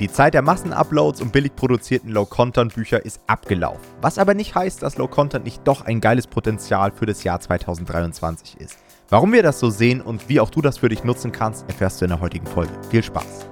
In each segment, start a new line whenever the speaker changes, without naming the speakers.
Die Zeit der Massenuploads und billig produzierten Low-Content-Bücher ist abgelaufen. Was aber nicht heißt, dass Low-Content nicht doch ein geiles Potenzial für das Jahr 2023 ist. Warum wir das so sehen und wie auch du das für dich nutzen kannst, erfährst du in der heutigen Folge. Viel Spaß!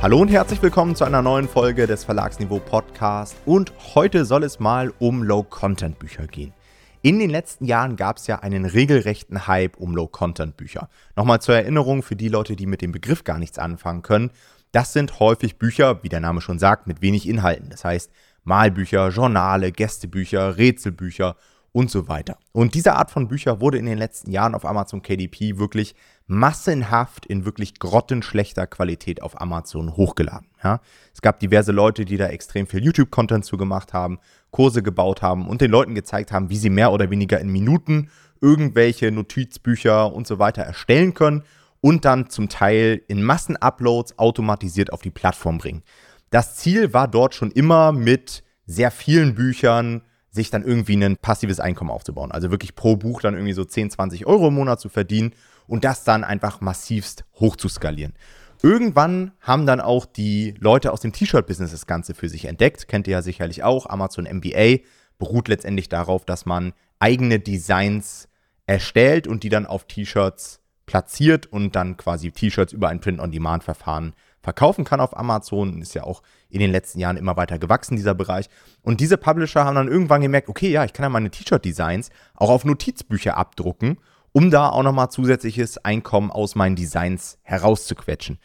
Hallo und herzlich willkommen zu einer neuen Folge des Verlagsniveau Podcast und heute soll es mal um Low-Content-Bücher gehen. In den letzten Jahren gab es ja einen regelrechten Hype um Low-Content-Bücher. Nochmal zur Erinnerung für die Leute, die mit dem Begriff gar nichts anfangen können. Das sind häufig Bücher, wie der Name schon sagt, mit wenig Inhalten. Das heißt Malbücher, Journale, Gästebücher, Rätselbücher und so weiter. Und diese Art von Bücher wurde in den letzten Jahren auf Amazon KDP wirklich massenhaft in wirklich grottenschlechter Qualität auf Amazon hochgeladen. Ja? Es gab diverse Leute, die da extrem viel YouTube-Content zu gemacht haben, Kurse gebaut haben und den Leuten gezeigt haben, wie sie mehr oder weniger in Minuten irgendwelche Notizbücher und so weiter erstellen können und dann zum Teil in Massenuploads automatisiert auf die Plattform bringen. Das Ziel war dort schon immer mit sehr vielen Büchern sich dann irgendwie ein passives Einkommen aufzubauen. Also wirklich pro Buch dann irgendwie so 10, 20 Euro im Monat zu verdienen und das dann einfach massivst hoch zu skalieren. Irgendwann haben dann auch die Leute aus dem T-Shirt-Business das Ganze für sich entdeckt. Kennt ihr ja sicherlich auch. Amazon MBA beruht letztendlich darauf, dass man eigene Designs erstellt und die dann auf T-Shirts platziert und dann quasi T-Shirts über ein Print-on-Demand-Verfahren verkaufen kann auf Amazon. Ist ja auch in den letzten Jahren immer weiter gewachsen, dieser Bereich. Und diese Publisher haben dann irgendwann gemerkt, okay, ja, ich kann ja meine T-Shirt-Designs auch auf Notizbücher abdrucken um da auch nochmal zusätzliches Einkommen aus meinen Designs herauszuquetschen.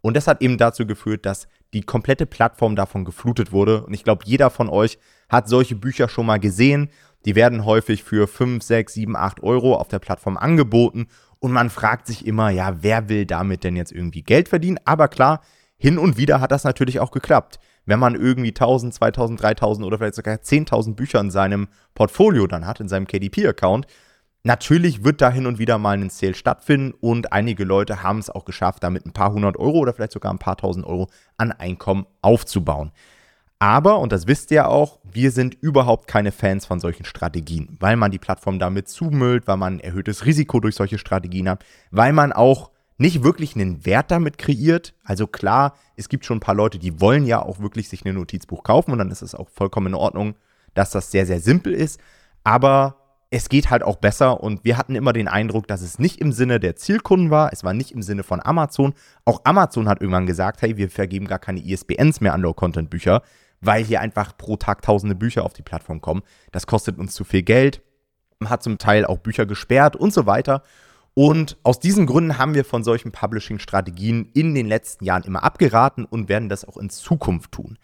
Und das hat eben dazu geführt, dass die komplette Plattform davon geflutet wurde. Und ich glaube, jeder von euch hat solche Bücher schon mal gesehen. Die werden häufig für 5, 6, 7, 8 Euro auf der Plattform angeboten. Und man fragt sich immer, ja, wer will damit denn jetzt irgendwie Geld verdienen? Aber klar, hin und wieder hat das natürlich auch geklappt. Wenn man irgendwie 1000, 2000, 3000 oder vielleicht sogar 10.000 Bücher in seinem Portfolio dann hat, in seinem KDP-Account, Natürlich wird da hin und wieder mal ein Sale stattfinden und einige Leute haben es auch geschafft, damit ein paar hundert Euro oder vielleicht sogar ein paar tausend Euro an Einkommen aufzubauen. Aber, und das wisst ihr auch, wir sind überhaupt keine Fans von solchen Strategien, weil man die Plattform damit zumüllt, weil man ein erhöhtes Risiko durch solche Strategien hat, weil man auch nicht wirklich einen Wert damit kreiert. Also klar, es gibt schon ein paar Leute, die wollen ja auch wirklich sich ein Notizbuch kaufen und dann ist es auch vollkommen in Ordnung, dass das sehr, sehr simpel ist. Aber es geht halt auch besser und wir hatten immer den Eindruck, dass es nicht im Sinne der Zielkunden war, es war nicht im Sinne von Amazon. Auch Amazon hat irgendwann gesagt, hey, wir vergeben gar keine ISBNs mehr an Low-Content-Bücher, weil hier einfach pro Tag tausende Bücher auf die Plattform kommen. Das kostet uns zu viel Geld, hat zum Teil auch Bücher gesperrt und so weiter. Und aus diesen Gründen haben wir von solchen Publishing-Strategien in den letzten Jahren immer abgeraten und werden das auch in Zukunft tun.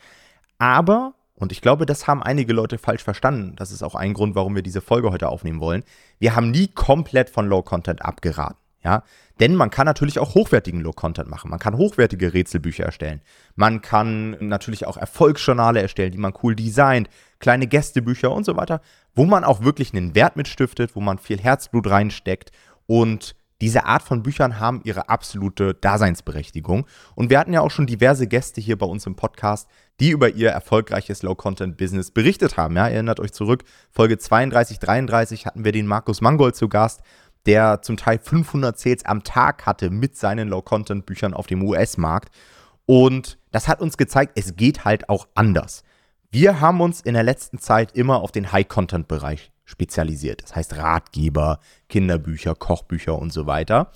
Aber und ich glaube, das haben einige Leute falsch verstanden. Das ist auch ein Grund, warum wir diese Folge heute aufnehmen wollen. Wir haben nie komplett von Low Content abgeraten. Ja, denn man kann natürlich auch hochwertigen Low Content machen. Man kann hochwertige Rätselbücher erstellen. Man kann natürlich auch Erfolgsjournale erstellen, die man cool designt, kleine Gästebücher und so weiter, wo man auch wirklich einen Wert mitstiftet, wo man viel Herzblut reinsteckt und diese Art von Büchern haben ihre absolute Daseinsberechtigung. Und wir hatten ja auch schon diverse Gäste hier bei uns im Podcast, die über ihr erfolgreiches Low-Content-Business berichtet haben. Ja, erinnert euch zurück, Folge 32, 33 hatten wir den Markus Mangold zu Gast, der zum Teil 500 Sales am Tag hatte mit seinen Low-Content-Büchern auf dem US-Markt. Und das hat uns gezeigt, es geht halt auch anders. Wir haben uns in der letzten Zeit immer auf den High-Content-Bereich spezialisiert. Das heißt Ratgeber, Kinderbücher, Kochbücher und so weiter.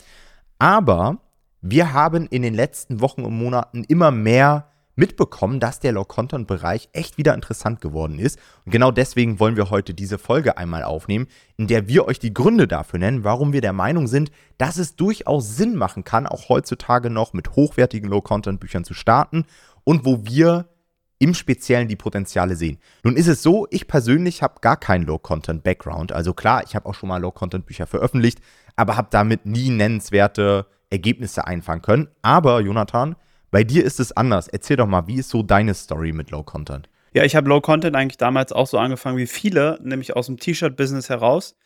Aber wir haben in den letzten Wochen und Monaten immer mehr mitbekommen, dass der Low-Content-Bereich echt wieder interessant geworden ist. Und genau deswegen wollen wir heute diese Folge einmal aufnehmen, in der wir euch die Gründe dafür nennen, warum wir der Meinung sind, dass es durchaus Sinn machen kann, auch heutzutage noch mit hochwertigen Low-Content-Büchern zu starten und wo wir im Speziellen die Potenziale sehen. Nun ist es so, ich persönlich habe gar keinen Low-Content-Background. Also klar, ich habe auch schon mal Low-Content-Bücher veröffentlicht, aber habe damit nie nennenswerte Ergebnisse einfangen können. Aber Jonathan, bei dir ist es anders. Erzähl doch mal, wie ist so deine Story mit Low-Content?
Ja, ich habe Low-Content eigentlich damals auch so angefangen wie viele, nämlich aus dem T-Shirt-Business heraus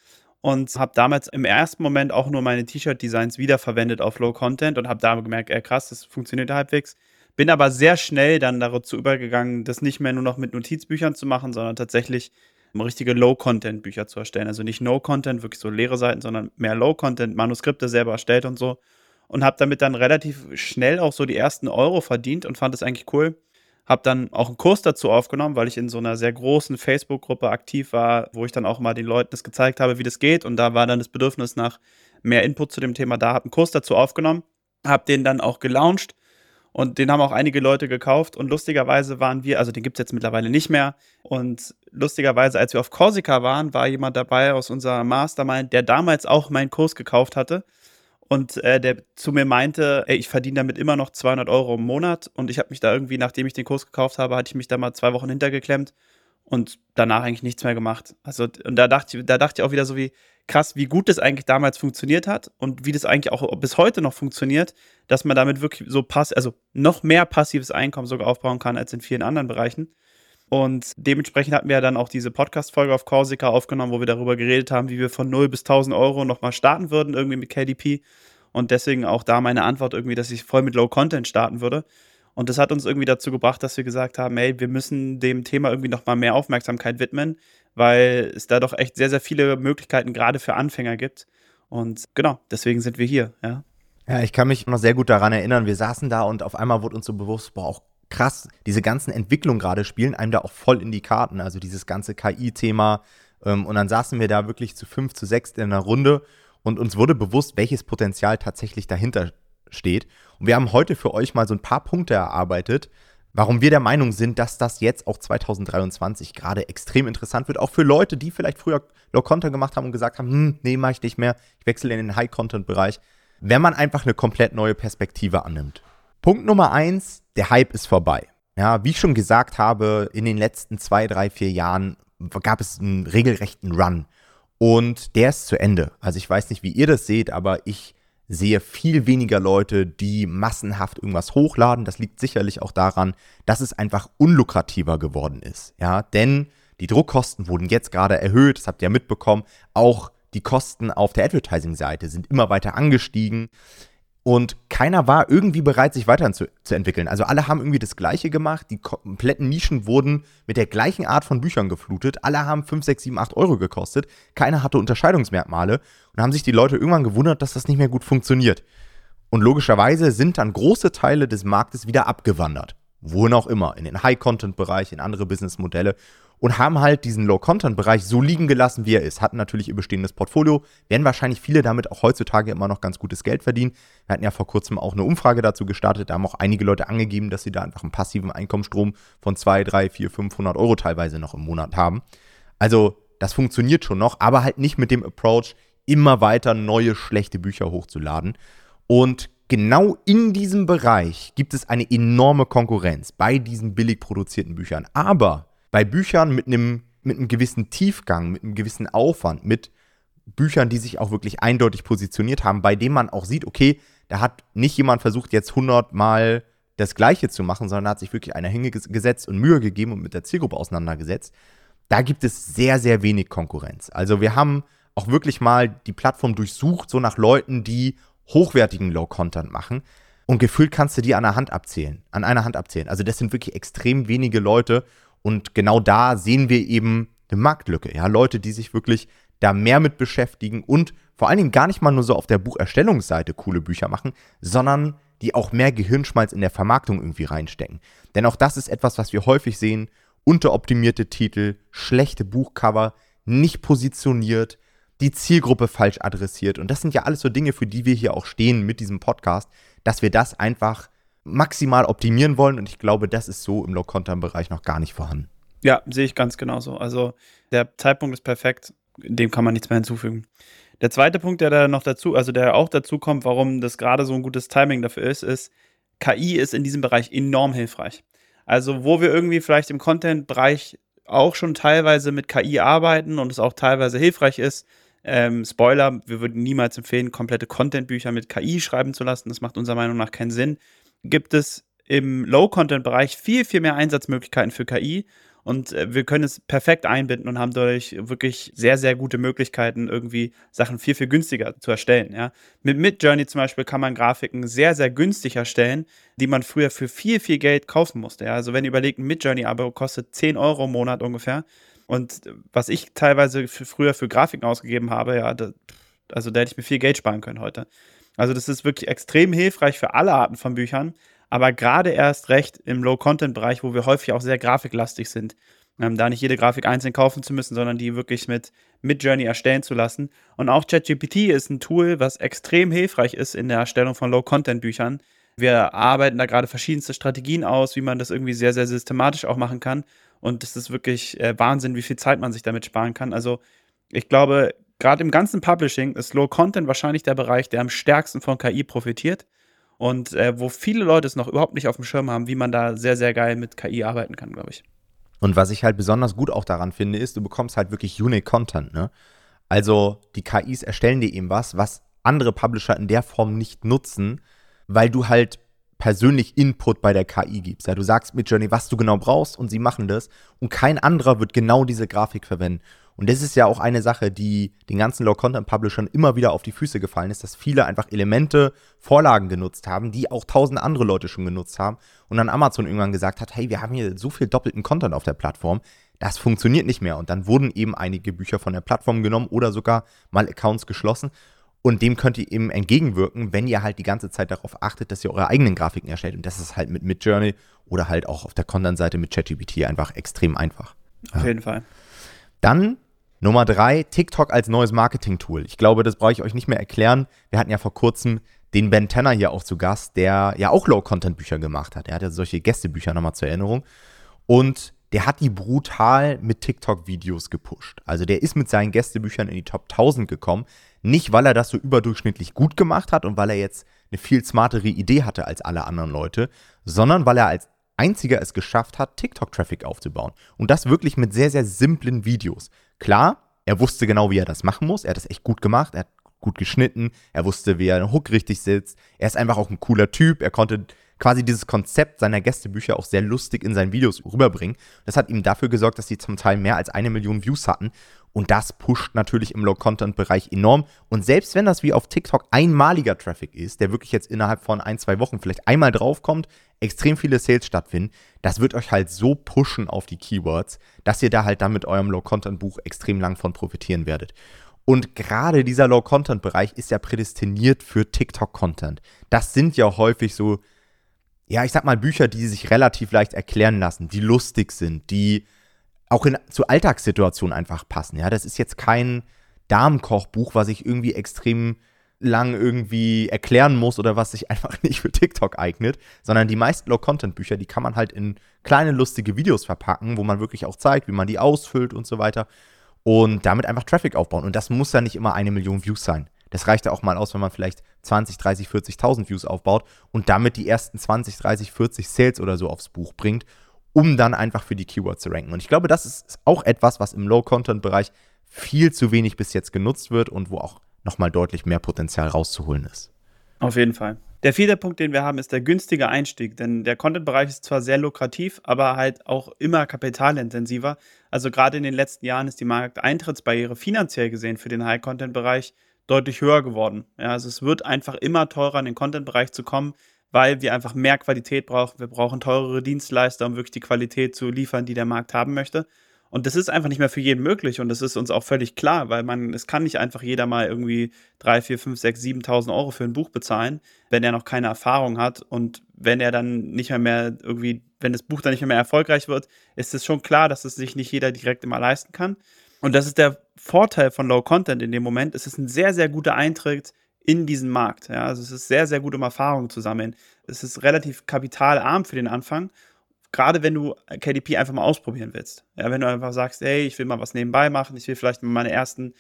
und habe damals im ersten Moment auch nur meine T-Shirt-Designs wiederverwendet auf Low-Content und habe da gemerkt, ey, krass, das funktioniert halbwegs. Bin aber sehr schnell dann dazu übergegangen, das nicht mehr nur noch mit Notizbüchern zu machen, sondern tatsächlich richtige Low-Content-Bücher zu erstellen. Also nicht No-Content, wirklich so leere Seiten, sondern mehr Low-Content, Manuskripte selber erstellt und so. Und habe damit dann relativ schnell auch so die ersten Euro verdient und fand es eigentlich cool. Habe dann auch einen Kurs dazu aufgenommen, weil ich in so einer sehr großen Facebook-Gruppe aktiv war, wo ich dann auch mal den Leuten das gezeigt habe, wie das geht. Und da war dann das Bedürfnis nach mehr Input zu dem Thema da, habe einen Kurs dazu aufgenommen, habe den dann auch gelauncht und den haben auch einige Leute gekauft. Und lustigerweise waren wir, also den gibt es jetzt mittlerweile nicht mehr. Und lustigerweise, als wir auf Korsika waren, war jemand dabei aus unserer Mastermind, der damals auch meinen Kurs gekauft hatte. Und äh, der zu mir meinte, ey, ich verdiene damit immer noch 200 Euro im Monat. Und ich habe mich da irgendwie, nachdem ich den Kurs gekauft habe, hatte ich mich da mal zwei Wochen hintergeklemmt und danach eigentlich nichts mehr gemacht. Also, und da dachte, ich, da dachte ich auch wieder so wie, krass, wie gut das eigentlich damals funktioniert hat und wie das eigentlich auch bis heute noch funktioniert, dass man damit wirklich so pass also noch mehr passives Einkommen sogar aufbauen kann als in vielen anderen Bereichen. Und dementsprechend hatten wir dann auch diese Podcast-Folge auf Corsica aufgenommen, wo wir darüber geredet haben, wie wir von 0 bis 1000 Euro nochmal starten würden, irgendwie mit KDP. Und deswegen auch da meine Antwort irgendwie, dass ich voll mit Low Content starten würde. Und das hat uns irgendwie dazu gebracht, dass wir gesagt haben, ey, wir müssen dem Thema irgendwie nochmal mehr Aufmerksamkeit widmen, weil es da doch echt sehr, sehr viele Möglichkeiten gerade für Anfänger gibt. Und genau, deswegen sind wir hier, ja.
Ja, ich kann mich noch sehr gut daran erinnern, wir saßen da und auf einmal wurde uns so bewusst, boah, auch krass, diese ganzen Entwicklungen gerade spielen einem da auch voll in die Karten. Also dieses ganze KI-Thema. Ähm, und dann saßen wir da wirklich zu fünf, zu sechs in einer Runde und uns wurde bewusst, welches Potenzial tatsächlich dahinter steht. Und wir haben heute für euch mal so ein paar Punkte erarbeitet, warum wir der Meinung sind, dass das jetzt auch 2023 gerade extrem interessant wird. Auch für Leute, die vielleicht früher Low-Content gemacht haben und gesagt haben, hm, nee, mach ich nicht mehr, ich wechsle in den High-Content-Bereich. Wenn man einfach eine komplett neue Perspektive annimmt. Punkt Nummer eins, der Hype ist vorbei. Ja, wie ich schon gesagt habe, in den letzten zwei, drei, vier Jahren gab es einen regelrechten Run. Und der ist zu Ende. Also ich weiß nicht, wie ihr das seht, aber ich sehe viel weniger Leute, die massenhaft irgendwas hochladen. Das liegt sicherlich auch daran, dass es einfach unlukrativer geworden ist. Ja, denn die Druckkosten wurden jetzt gerade erhöht, das habt ihr ja mitbekommen. Auch die Kosten auf der Advertising-Seite sind immer weiter angestiegen. Und keiner war irgendwie bereit, sich weiterzuentwickeln. Also alle haben irgendwie das Gleiche gemacht. Die kompletten Nischen wurden mit der gleichen Art von Büchern geflutet. Alle haben 5, 6, 7, 8 Euro gekostet. Keiner hatte Unterscheidungsmerkmale. Und haben sich die Leute irgendwann gewundert, dass das nicht mehr gut funktioniert. Und logischerweise sind dann große Teile des Marktes wieder abgewandert. Wohin auch immer. In den High-Content-Bereich, in andere Businessmodelle und haben halt diesen Low-Content-Bereich so liegen gelassen, wie er ist. Hatten natürlich ihr bestehendes Portfolio, werden wahrscheinlich viele damit auch heutzutage immer noch ganz gutes Geld verdienen. Wir hatten ja vor kurzem auch eine Umfrage dazu gestartet, da haben auch einige Leute angegeben, dass sie da einfach einen passiven Einkommensstrom von 2, 3, 4, 500 Euro teilweise noch im Monat haben. Also das funktioniert schon noch, aber halt nicht mit dem Approach, immer weiter neue schlechte Bücher hochzuladen. Und genau in diesem Bereich gibt es eine enorme Konkurrenz bei diesen billig produzierten Büchern. Aber bei Büchern mit einem, mit einem gewissen Tiefgang, mit einem gewissen Aufwand, mit Büchern, die sich auch wirklich eindeutig positioniert haben, bei denen man auch sieht, okay, da hat nicht jemand versucht, jetzt 100 Mal das Gleiche zu machen, sondern hat sich wirklich einer hingesetzt und Mühe gegeben und mit der Zielgruppe auseinandergesetzt. Da gibt es sehr, sehr wenig Konkurrenz. Also wir haben auch wirklich mal die Plattform durchsucht, so nach Leuten, die hochwertigen Low-Content machen. Und gefühlt kannst du die an einer Hand abzählen, an einer Hand abzählen. Also das sind wirklich extrem wenige Leute und genau da sehen wir eben eine Marktlücke. Ja, Leute, die sich wirklich da mehr mit beschäftigen und vor allen Dingen gar nicht mal nur so auf der Bucherstellungsseite coole Bücher machen, sondern die auch mehr Gehirnschmalz in der Vermarktung irgendwie reinstecken. Denn auch das ist etwas, was wir häufig sehen. Unteroptimierte Titel, schlechte Buchcover, nicht positioniert, die Zielgruppe falsch adressiert. Und das sind ja alles so Dinge, für die wir hier auch stehen mit diesem Podcast, dass wir das einfach maximal optimieren wollen. Und ich glaube, das ist so im Low-Content-Bereich noch gar nicht vorhanden.
Ja, sehe ich ganz genauso. Also der Zeitpunkt ist perfekt, dem kann man nichts mehr hinzufügen. Der zweite Punkt, der da noch dazu, also der auch dazu kommt, warum das gerade so ein gutes Timing dafür ist, ist, KI ist in diesem Bereich enorm hilfreich. Also, wo wir irgendwie vielleicht im Content-Bereich auch schon teilweise mit KI arbeiten und es auch teilweise hilfreich ist, ähm, Spoiler, wir würden niemals empfehlen, komplette Content-Bücher mit KI schreiben zu lassen. Das macht unserer Meinung nach keinen Sinn gibt es im Low-Content-Bereich viel, viel mehr Einsatzmöglichkeiten für KI. Und äh, wir können es perfekt einbinden und haben dadurch wirklich sehr, sehr gute Möglichkeiten, irgendwie Sachen viel, viel günstiger zu erstellen. Ja? Mit Midjourney zum Beispiel kann man Grafiken sehr, sehr günstig erstellen, die man früher für viel, viel Geld kaufen musste. Ja? Also wenn ihr überlegt, ein Midjourney-Abo kostet 10 Euro im Monat ungefähr, Und was ich teilweise für früher für Grafiken ausgegeben habe, ja, da, also da hätte ich mir viel Geld sparen können heute. Also das ist wirklich extrem hilfreich für alle Arten von Büchern, aber gerade erst recht im Low-Content-Bereich, wo wir häufig auch sehr grafiklastig sind. Ähm, da nicht jede Grafik einzeln kaufen zu müssen, sondern die wirklich mit Midjourney erstellen zu lassen. Und auch ChatGPT ist ein Tool, was extrem hilfreich ist in der Erstellung von Low-Content-Büchern. Wir arbeiten da gerade verschiedenste Strategien aus, wie man das irgendwie sehr, sehr systematisch auch machen kann. Und es ist wirklich äh, Wahnsinn, wie viel Zeit man sich damit sparen kann. Also ich glaube, gerade im ganzen Publishing ist Low Content wahrscheinlich der Bereich, der am stärksten von KI profitiert und äh, wo viele Leute es noch überhaupt nicht auf dem Schirm haben, wie man da sehr, sehr geil mit KI arbeiten kann, glaube ich.
Und was ich halt besonders gut auch daran finde, ist, du bekommst halt wirklich unique Content, ne? Also die KIs erstellen dir eben was, was andere Publisher in der Form nicht nutzen, weil du halt persönlich Input bei der KI gibst. Ja, du sagst mit Journey, was du genau brauchst und sie machen das und kein anderer wird genau diese Grafik verwenden. Und das ist ja auch eine Sache, die den ganzen Low-Content-Publishern immer wieder auf die Füße gefallen ist, dass viele einfach Elemente, Vorlagen genutzt haben, die auch tausend andere Leute schon genutzt haben. Und dann Amazon irgendwann gesagt hat, hey, wir haben hier so viel doppelten Content auf der Plattform, das funktioniert nicht mehr. Und dann wurden eben einige Bücher von der Plattform genommen oder sogar mal Accounts geschlossen. Und dem könnt ihr eben entgegenwirken, wenn ihr halt die ganze Zeit darauf achtet, dass ihr eure eigenen Grafiken erstellt. Und das ist halt mit Midjourney oder halt auch auf der Content-Seite mit ChatGPT einfach extrem einfach.
Auf ja. jeden Fall.
Dann Nummer drei, TikTok als neues Marketing-Tool. Ich glaube, das brauche ich euch nicht mehr erklären. Wir hatten ja vor kurzem den Ben Tanner hier auch zu Gast, der ja auch Low-Content-Bücher gemacht hat. Er hat ja solche Gästebücher nochmal zur Erinnerung. Und der hat die brutal mit TikTok-Videos gepusht. Also der ist mit seinen Gästebüchern in die Top 1000 gekommen. Nicht, weil er das so überdurchschnittlich gut gemacht hat und weil er jetzt eine viel smartere Idee hatte als alle anderen Leute, sondern weil er als einziger es geschafft hat, TikTok-Traffic aufzubauen. Und das wirklich mit sehr, sehr simplen Videos. Klar, er wusste genau, wie er das machen muss. Er hat das echt gut gemacht. Er hat gut geschnitten. Er wusste, wie er den Hook richtig sitzt. Er ist einfach auch ein cooler Typ. Er konnte quasi dieses Konzept seiner Gästebücher auch sehr lustig in seinen Videos rüberbringen. Das hat ihm dafür gesorgt, dass sie zum Teil mehr als eine Million Views hatten. Und das pusht natürlich im Low-Content-Bereich enorm. Und selbst wenn das wie auf TikTok einmaliger Traffic ist, der wirklich jetzt innerhalb von ein, zwei Wochen vielleicht einmal draufkommt, extrem viele Sales stattfinden, das wird euch halt so pushen auf die Keywords, dass ihr da halt dann mit eurem Low-Content-Buch extrem lang von profitieren werdet. Und gerade dieser Low-Content-Bereich ist ja prädestiniert für TikTok-Content. Das sind ja häufig so, ja, ich sag mal, Bücher, die sich relativ leicht erklären lassen, die lustig sind, die auch in, zu Alltagssituationen einfach passen. Ja, das ist jetzt kein Damenkochbuch, was ich irgendwie extrem lang irgendwie erklären muss oder was sich einfach nicht für TikTok eignet, sondern die meisten Low-Content-Bücher, die kann man halt in kleine lustige Videos verpacken, wo man wirklich auch zeigt, wie man die ausfüllt und so weiter und damit einfach Traffic aufbauen. Und das muss ja nicht immer eine Million Views sein. Das reicht ja auch mal aus, wenn man vielleicht 20, 30, 40.000 Views aufbaut und damit die ersten 20, 30, 40 Sales oder so aufs Buch bringt um dann einfach für die Keywords zu ranken. Und ich glaube, das ist auch etwas, was im Low-Content-Bereich viel zu wenig bis jetzt genutzt wird und wo auch nochmal deutlich mehr Potenzial rauszuholen ist.
Auf jeden Fall. Der vierte Punkt, den wir haben, ist der günstige Einstieg. Denn der Content-Bereich ist zwar sehr lukrativ, aber halt auch immer kapitalintensiver. Also gerade in den letzten Jahren ist die Markteintrittsbarriere finanziell gesehen für den High-Content-Bereich deutlich höher geworden. Ja, also es wird einfach immer teurer, in den Content-Bereich zu kommen, weil wir einfach mehr Qualität brauchen. Wir brauchen teurere Dienstleister, um wirklich die Qualität zu liefern, die der Markt haben möchte. Und das ist einfach nicht mehr für jeden möglich und das ist uns auch völlig klar, weil man, es kann nicht einfach jeder mal irgendwie 3, 4, 5, 6, 7.000 Euro für ein Buch bezahlen, wenn er noch keine Erfahrung hat und wenn er dann nicht mehr, mehr irgendwie, wenn das Buch dann nicht mehr, mehr erfolgreich wird, ist es schon klar, dass es sich nicht jeder direkt immer leisten kann. Und das ist der Vorteil von Low Content in dem Moment. Es ist ein sehr, sehr guter Eintritt in diesen Markt. Ja? Also es ist sehr, sehr gut, um Erfahrungen zu sammeln. Es ist relativ kapitalarm für den Anfang, gerade wenn du KDP einfach mal ausprobieren willst. Ja, wenn du einfach sagst, hey, ich will mal was nebenbei machen, ich will vielleicht mal meine ersten,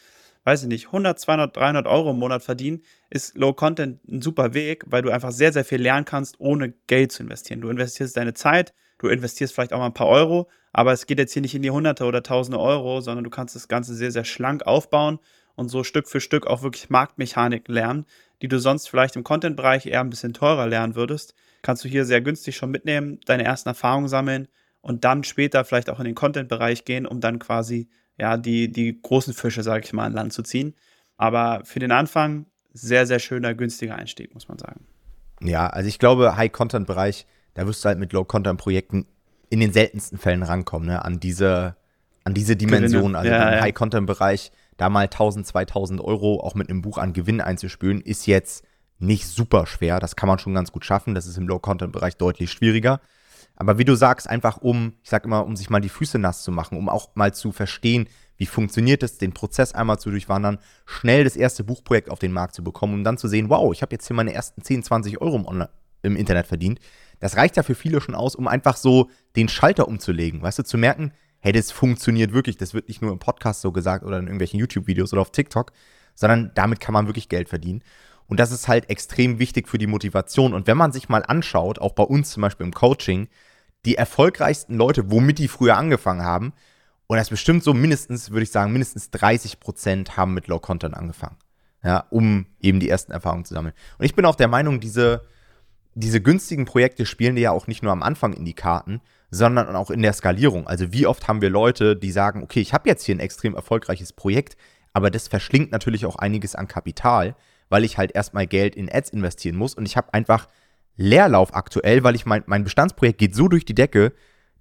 weiß ich nicht, 100, 200, 300 Euro im Monat verdienen, ist Low Content ein super Weg, weil du einfach sehr, sehr viel lernen kannst, ohne Geld zu investieren. Du investierst deine Zeit, du investierst vielleicht auch mal ein paar Euro, aber es geht jetzt hier nicht in die Hunderte oder Tausende Euro, sondern du kannst das Ganze sehr, sehr schlank aufbauen und so Stück für Stück auch wirklich Marktmechanik lernen, die du sonst vielleicht im Content-Bereich eher ein bisschen teurer lernen würdest, kannst du hier sehr günstig schon mitnehmen, deine ersten Erfahrungen sammeln und dann später vielleicht auch in den Content-Bereich gehen, um dann quasi ja die, die großen Fische, sage ich mal, an Land zu ziehen. Aber für den Anfang sehr, sehr schöner, günstiger Einstieg, muss man sagen.
Ja, also ich glaube, High-Content-Bereich, da wirst du halt mit Low-Content-Projekten in den seltensten Fällen rankommen, ne, an diese an diese Dimension, also ja, im ja. High-Content-Bereich, da mal 1000, 2000 Euro auch mit einem Buch an Gewinn einzuspülen, ist jetzt nicht super schwer. Das kann man schon ganz gut schaffen. Das ist im Low-Content-Bereich deutlich schwieriger. Aber wie du sagst, einfach um, ich sag immer, um sich mal die Füße nass zu machen, um auch mal zu verstehen, wie funktioniert es, den Prozess einmal zu durchwandern, schnell das erste Buchprojekt auf den Markt zu bekommen, um dann zu sehen, wow, ich habe jetzt hier meine ersten 10, 20 Euro im, Online im Internet verdient. Das reicht ja für viele schon aus, um einfach so den Schalter umzulegen, weißt du, zu merken, hey, das funktioniert wirklich, das wird nicht nur im Podcast so gesagt oder in irgendwelchen YouTube-Videos oder auf TikTok, sondern damit kann man wirklich Geld verdienen. Und das ist halt extrem wichtig für die Motivation. Und wenn man sich mal anschaut, auch bei uns zum Beispiel im Coaching, die erfolgreichsten Leute, womit die früher angefangen haben, und das bestimmt so mindestens, würde ich sagen, mindestens 30 Prozent haben mit Low Content angefangen. Ja, um eben die ersten Erfahrungen zu sammeln. Und ich bin auch der Meinung, diese, diese günstigen Projekte spielen dir ja auch nicht nur am Anfang in die Karten, sondern auch in der Skalierung. Also wie oft haben wir Leute, die sagen, okay, ich habe jetzt hier ein extrem erfolgreiches Projekt, aber das verschlingt natürlich auch einiges an Kapital weil ich halt erstmal Geld in Ads investieren muss und ich habe einfach Leerlauf aktuell, weil ich mein, mein Bestandsprojekt geht so durch die Decke,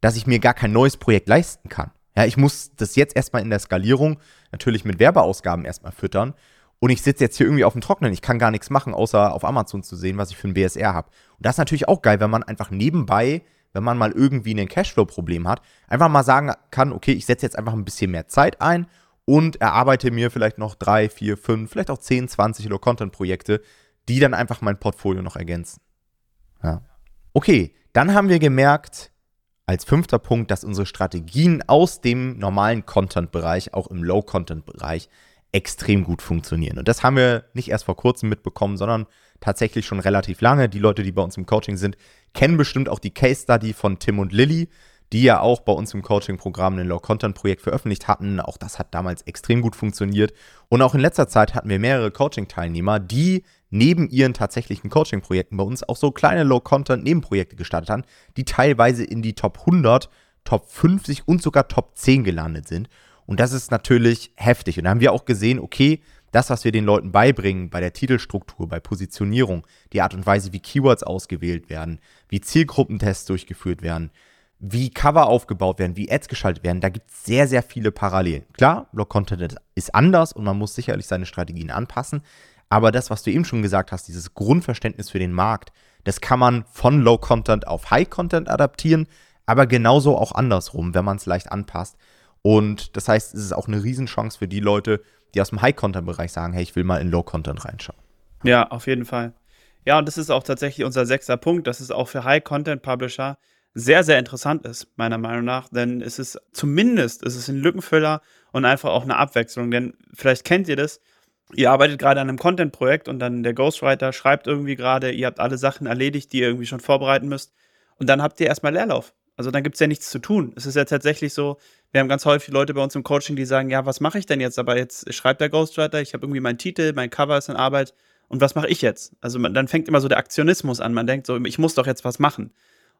dass ich mir gar kein neues Projekt leisten kann. Ja, ich muss das jetzt erstmal in der Skalierung natürlich mit Werbeausgaben erstmal füttern. Und ich sitze jetzt hier irgendwie auf dem Trocknen. Ich kann gar nichts machen, außer auf Amazon zu sehen, was ich für ein BSR habe. Und das ist natürlich auch geil, wenn man einfach nebenbei, wenn man mal irgendwie ein Cashflow-Problem hat, einfach mal sagen kann, okay, ich setze jetzt einfach ein bisschen mehr Zeit ein und erarbeite mir vielleicht noch drei, vier, fünf, vielleicht auch 10, 20 Low-Content-Projekte, die dann einfach mein Portfolio noch ergänzen. Ja. Okay, dann haben wir gemerkt, als fünfter Punkt, dass unsere Strategien aus dem normalen Content-Bereich, auch im Low-Content-Bereich, extrem gut funktionieren. Und das haben wir nicht erst vor kurzem mitbekommen, sondern tatsächlich schon relativ lange. Die Leute, die bei uns im Coaching sind, kennen bestimmt auch die Case Study von Tim und Lilly die ja auch bei uns im Coaching-Programm ein Low-Content-Projekt veröffentlicht hatten. Auch das hat damals extrem gut funktioniert. Und auch in letzter Zeit hatten wir mehrere Coaching-Teilnehmer, die neben ihren tatsächlichen Coaching-Projekten bei uns auch so kleine Low-Content-Nebenprojekte gestartet haben, die teilweise in die Top 100, Top 50 und sogar Top 10 gelandet sind. Und das ist natürlich heftig. Und da haben wir auch gesehen, okay, das, was wir den Leuten beibringen bei der Titelstruktur, bei Positionierung, die Art und Weise, wie Keywords ausgewählt werden, wie Zielgruppentests durchgeführt werden, wie Cover aufgebaut werden, wie Ads geschaltet werden, da gibt es sehr, sehr viele Parallelen. Klar, Blog-Content ist anders und man muss sicherlich seine Strategien anpassen. Aber das, was du eben schon gesagt hast, dieses Grundverständnis für den Markt, das kann man von Low-Content auf High-Content adaptieren, aber genauso auch andersrum, wenn man es leicht anpasst. Und das heißt, es ist auch eine Riesenchance für die Leute, die aus dem High-Content-Bereich sagen, hey, ich will mal in Low-Content reinschauen.
Ja, auf jeden Fall. Ja, und das ist auch tatsächlich unser sechster Punkt. Das ist auch für High-Content-Publisher sehr, sehr interessant ist, meiner Meinung nach. Denn es ist zumindest, es ist ein Lückenfüller und einfach auch eine Abwechslung. Denn vielleicht kennt ihr das, ihr arbeitet gerade an einem Content-Projekt und dann der Ghostwriter schreibt irgendwie gerade, ihr habt alle Sachen erledigt, die ihr irgendwie schon vorbereiten müsst. Und dann habt ihr erstmal Leerlauf. Also dann gibt es ja nichts zu tun. Es ist ja tatsächlich so, wir haben ganz häufig Leute bei uns im Coaching, die sagen, ja, was mache ich denn jetzt? Aber jetzt schreibt der Ghostwriter, ich habe irgendwie meinen Titel, mein Cover ist in Arbeit und was mache ich jetzt? Also man, dann fängt immer so der Aktionismus an. Man denkt so, ich muss doch jetzt was machen.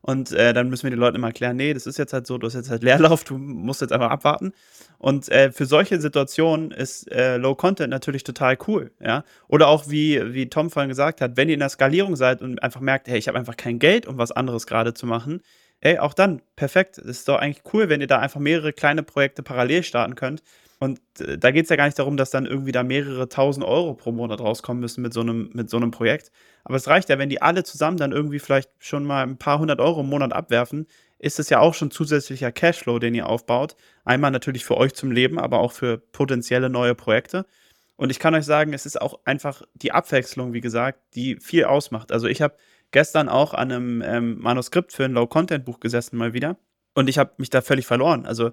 Und äh, dann müssen wir den Leuten immer erklären, nee, das ist jetzt halt so, du hast jetzt halt Leerlauf, du musst jetzt einfach abwarten. Und äh, für solche Situationen ist äh, Low Content natürlich total cool, ja. Oder auch wie, wie Tom vorhin gesagt hat, wenn ihr in der Skalierung seid und einfach merkt, hey, ich habe einfach kein Geld, um was anderes gerade zu machen, ey, auch dann, perfekt. Es ist doch eigentlich cool, wenn ihr da einfach mehrere kleine Projekte parallel starten könnt. Und äh, da geht es ja gar nicht darum, dass dann irgendwie da mehrere tausend Euro pro Monat rauskommen müssen mit so einem, mit so einem Projekt. Aber es reicht ja, wenn die alle zusammen dann irgendwie vielleicht schon mal ein paar hundert Euro im Monat abwerfen, ist es ja auch schon zusätzlicher Cashflow, den ihr aufbaut. Einmal natürlich für euch zum Leben, aber auch für potenzielle neue Projekte. Und ich kann euch sagen, es ist auch einfach die Abwechslung, wie gesagt, die viel ausmacht. Also ich habe gestern auch an einem ähm, Manuskript für ein Low-Content-Buch gesessen mal wieder und ich habe mich da völlig verloren. Also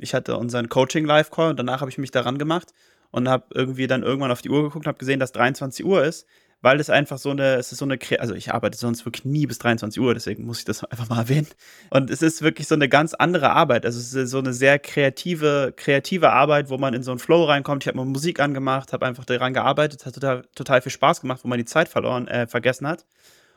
ich hatte unseren Coaching-Live-Call und danach habe ich mich daran gemacht und habe irgendwie dann irgendwann auf die Uhr geguckt und habe gesehen, dass 23 Uhr ist, weil es einfach so eine, es ist so eine, also ich arbeite sonst wirklich nie bis 23 Uhr, deswegen muss ich das einfach mal erwähnen. Und es ist wirklich so eine ganz andere Arbeit. Also es ist so eine sehr kreative, kreative Arbeit, wo man in so einen Flow reinkommt. Ich habe mal Musik angemacht, habe einfach daran gearbeitet, hat total, total viel Spaß gemacht, wo man die Zeit verloren, äh, vergessen hat.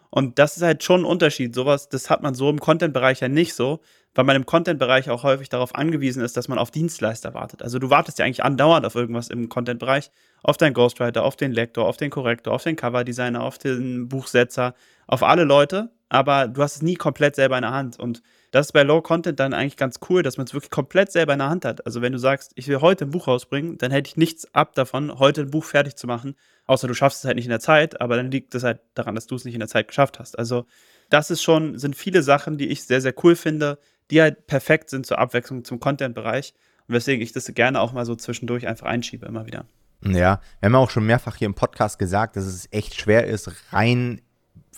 Und das ist halt schon ein Unterschied. Sowas, das hat man so im Content-Bereich ja nicht so, weil man im Content-Bereich auch häufig darauf angewiesen ist, dass man auf Dienstleister wartet. Also du wartest ja eigentlich andauernd auf irgendwas im Content-Bereich, auf deinen Ghostwriter, auf den Lektor, auf den Korrektor, auf den Coverdesigner, auf den Buchsetzer, auf alle Leute, aber du hast es nie komplett selber in der Hand. Und das ist bei Low Content dann eigentlich ganz cool, dass man es wirklich komplett selber in der Hand hat. Also wenn du sagst, ich will heute ein Buch rausbringen, dann hätte ich nichts ab davon, heute ein Buch fertig zu machen, außer du schaffst es halt nicht in der Zeit, aber dann liegt es halt daran, dass du es nicht in der Zeit geschafft hast. Also das ist schon, sind viele Sachen, die ich sehr, sehr cool finde, die halt perfekt sind zur Abwechslung zum Content-Bereich und weswegen ich das gerne auch mal so zwischendurch einfach einschiebe, immer wieder.
Ja, wir haben auch schon mehrfach hier im Podcast gesagt, dass es echt schwer ist, rein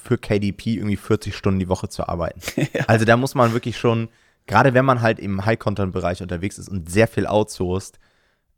für KDP irgendwie 40 Stunden die Woche zu arbeiten. ja. Also da muss man wirklich schon, gerade wenn man halt im High-Content-Bereich unterwegs ist und sehr viel outsourced,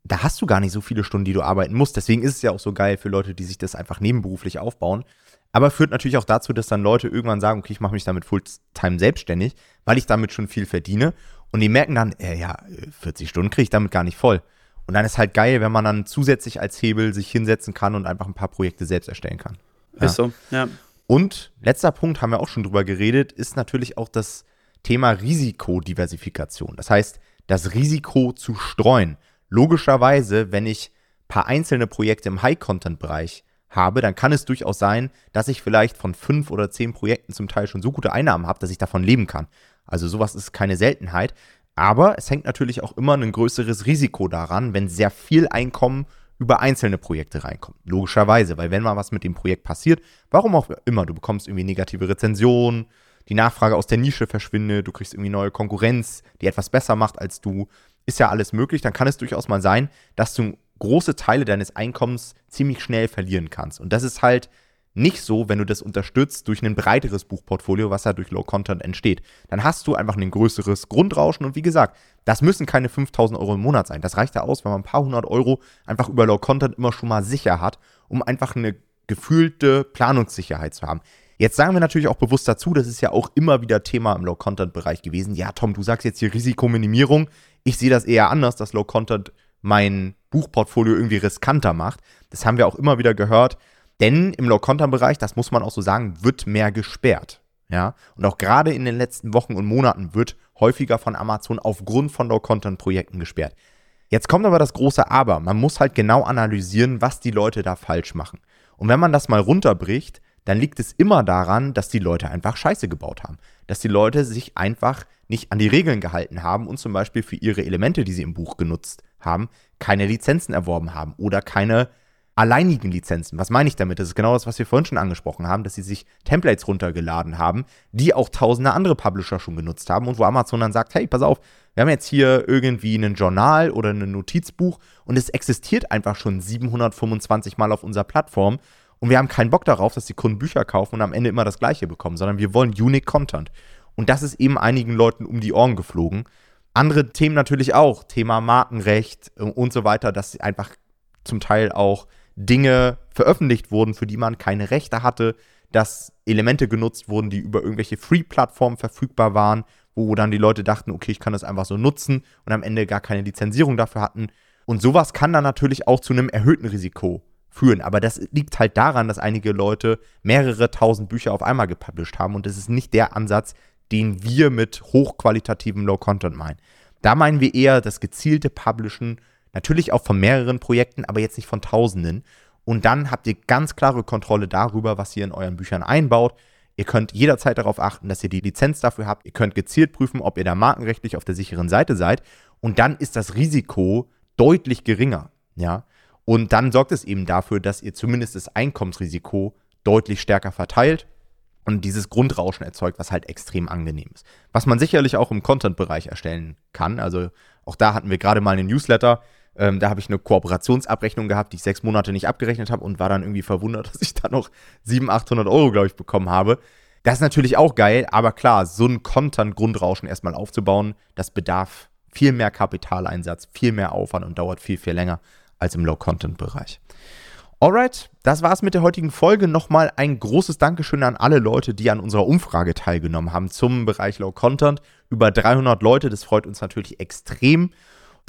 da hast du gar nicht so viele Stunden, die du arbeiten musst. Deswegen ist es ja auch so geil für Leute, die sich das einfach nebenberuflich aufbauen. Aber führt natürlich auch dazu, dass dann Leute irgendwann sagen, okay, ich mache mich damit Fulltime selbstständig, weil ich damit schon viel verdiene. Und die merken dann, äh, ja, 40 Stunden kriege ich damit gar nicht voll. Und dann ist halt geil, wenn man dann zusätzlich als Hebel sich hinsetzen kann und einfach ein paar Projekte selbst erstellen kann.
Ja. Ist so, ja.
Und letzter Punkt, haben wir auch schon drüber geredet, ist natürlich auch das Thema Risikodiversifikation. Das heißt, das Risiko zu streuen. Logischerweise, wenn ich ein paar einzelne Projekte im High-Content-Bereich habe, dann kann es durchaus sein, dass ich vielleicht von fünf oder zehn Projekten zum Teil schon so gute Einnahmen habe, dass ich davon leben kann. Also sowas ist keine Seltenheit. Aber es hängt natürlich auch immer ein größeres Risiko daran, wenn sehr viel Einkommen über einzelne Projekte reinkommt. Logischerweise, weil wenn mal was mit dem Projekt passiert, warum auch immer, du bekommst irgendwie negative Rezensionen, die Nachfrage aus der Nische verschwindet, du kriegst irgendwie neue Konkurrenz, die etwas besser macht als du, ist ja alles möglich, dann kann es durchaus mal sein, dass du große Teile deines Einkommens ziemlich schnell verlieren kannst. Und das ist halt nicht so, wenn du das unterstützt durch ein breiteres Buchportfolio, was ja durch Low Content entsteht. Dann hast du einfach ein größeres Grundrauschen und wie gesagt, das müssen keine 5000 Euro im Monat sein. Das reicht ja aus, wenn man ein paar hundert Euro einfach über Low Content immer schon mal sicher hat, um einfach eine gefühlte Planungssicherheit zu haben. Jetzt sagen wir natürlich auch bewusst dazu, das ist ja auch immer wieder Thema im Low-Content-Bereich gewesen. Ja, Tom, du sagst jetzt hier Risikominimierung. Ich sehe das eher anders, dass Low-Content mein Buchportfolio irgendwie riskanter macht. Das haben wir auch immer wieder gehört. Denn im Low-Content-Bereich, das muss man auch so sagen, wird mehr gesperrt. Ja, und auch gerade in den letzten Wochen und Monaten wird häufiger von Amazon aufgrund von Low-Content-Projekten gesperrt. Jetzt kommt aber das große Aber. Man muss halt genau analysieren, was die Leute da falsch machen. Und wenn man das mal runterbricht, dann liegt es immer daran, dass die Leute einfach Scheiße gebaut haben. Dass die Leute sich einfach nicht an die Regeln gehalten haben und zum Beispiel für ihre Elemente, die sie im Buch genutzt haben, keine Lizenzen erworben haben oder keine alleinigen Lizenzen. Was meine ich damit? Das ist genau das, was wir vorhin schon angesprochen haben, dass sie sich Templates runtergeladen haben, die auch tausende andere Publisher schon genutzt haben und wo Amazon dann sagt, hey, pass auf, wir haben jetzt hier irgendwie ein Journal oder ein Notizbuch und es existiert einfach schon 725 Mal auf unserer Plattform und wir haben keinen Bock darauf, dass die Kunden Bücher kaufen und am Ende immer das gleiche bekommen, sondern wir wollen Unique Content. Und das ist eben einigen Leuten um die Ohren geflogen. Andere Themen natürlich auch, Thema Markenrecht und so weiter, dass einfach zum Teil auch Dinge veröffentlicht wurden, für die man keine Rechte hatte, dass Elemente genutzt wurden, die über irgendwelche Free-Plattformen verfügbar waren, wo dann die Leute dachten, okay, ich kann das einfach so nutzen und am Ende gar keine Lizenzierung dafür hatten. Und sowas kann dann natürlich auch zu einem erhöhten Risiko führen. Aber das liegt halt daran, dass einige Leute mehrere tausend Bücher auf einmal gepublished haben und das ist nicht der Ansatz, den wir mit hochqualitativem Low-Content meinen. Da meinen wir eher das gezielte Publishen Natürlich auch von mehreren Projekten, aber jetzt nicht von Tausenden. Und dann habt ihr ganz klare Kontrolle darüber, was ihr in euren Büchern einbaut. Ihr könnt jederzeit darauf achten, dass ihr die Lizenz dafür habt. Ihr könnt gezielt prüfen, ob ihr da markenrechtlich auf der sicheren Seite seid. Und dann ist das Risiko deutlich geringer. Ja. Und dann sorgt es eben dafür, dass ihr zumindest das Einkommensrisiko deutlich stärker verteilt und dieses Grundrauschen erzeugt, was halt extrem angenehm ist. Was man sicherlich auch im Content-Bereich erstellen kann. Also auch da hatten wir gerade mal einen Newsletter, ähm, da habe ich eine Kooperationsabrechnung gehabt, die ich sechs Monate nicht abgerechnet habe und war dann irgendwie verwundert, dass ich da noch 700, 800 Euro, glaube ich, bekommen habe. Das ist natürlich auch geil, aber klar, so ein Content-Grundrauschen erstmal aufzubauen, das bedarf viel mehr Kapitaleinsatz, viel mehr Aufwand und dauert viel, viel länger als im Low-Content-Bereich. Alright, das war's mit der heutigen Folge. Nochmal ein großes Dankeschön an alle Leute, die an unserer Umfrage teilgenommen haben zum Bereich Low Content. Über 300 Leute, das freut uns natürlich extrem.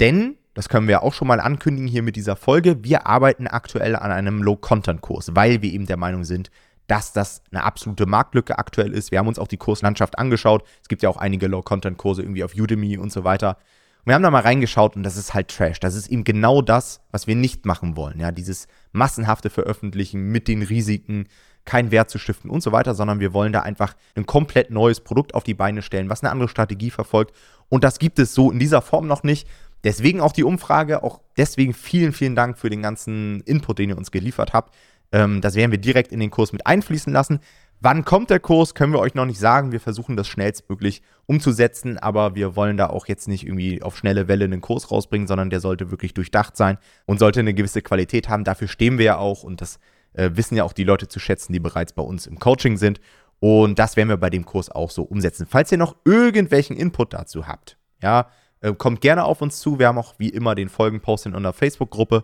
Denn das können wir auch schon mal ankündigen hier mit dieser Folge. Wir arbeiten aktuell an einem Low-Content-Kurs, weil wir eben der Meinung sind, dass das eine absolute Marktlücke aktuell ist. Wir haben uns auch die Kurslandschaft angeschaut. Es gibt ja auch einige Low-Content-Kurse irgendwie auf Udemy und so weiter. Und wir haben da mal reingeschaut und das ist halt Trash. Das ist eben genau das, was wir nicht machen wollen. Ja, dieses massenhafte Veröffentlichen mit den Risiken, keinen Wert zu stiften und so weiter, sondern wir wollen da einfach ein komplett neues Produkt auf die Beine stellen, was eine andere Strategie verfolgt. Und das gibt es so in dieser Form noch nicht. Deswegen auch die Umfrage, auch deswegen vielen, vielen Dank für den ganzen Input, den ihr uns geliefert habt. Ähm, das werden wir direkt in den Kurs mit einfließen lassen. Wann kommt der Kurs, können wir euch noch nicht sagen. Wir versuchen das schnellstmöglich umzusetzen, aber wir wollen da auch jetzt nicht irgendwie auf schnelle Welle einen Kurs rausbringen, sondern der sollte wirklich durchdacht sein und sollte eine gewisse Qualität haben. Dafür stehen wir ja auch und das äh, wissen ja auch die Leute zu schätzen, die bereits bei uns im Coaching sind. Und das werden wir bei dem Kurs auch so umsetzen. Falls ihr noch irgendwelchen Input dazu habt, ja, äh, kommt gerne auf uns zu. Wir haben auch wie immer den Folgenpost in unserer Facebook-Gruppe.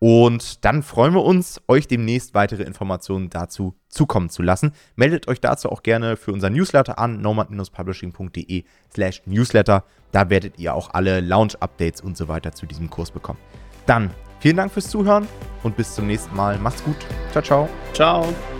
Und dann freuen wir uns, euch demnächst weitere Informationen dazu zukommen zu lassen. Meldet euch dazu auch gerne für unser Newsletter an, nomad-publishing.de slash newsletter. Da werdet ihr auch alle Launch-Updates und so weiter zu diesem Kurs bekommen. Dann vielen Dank fürs Zuhören und bis zum nächsten Mal. Macht's gut. Ciao, ciao.
Ciao.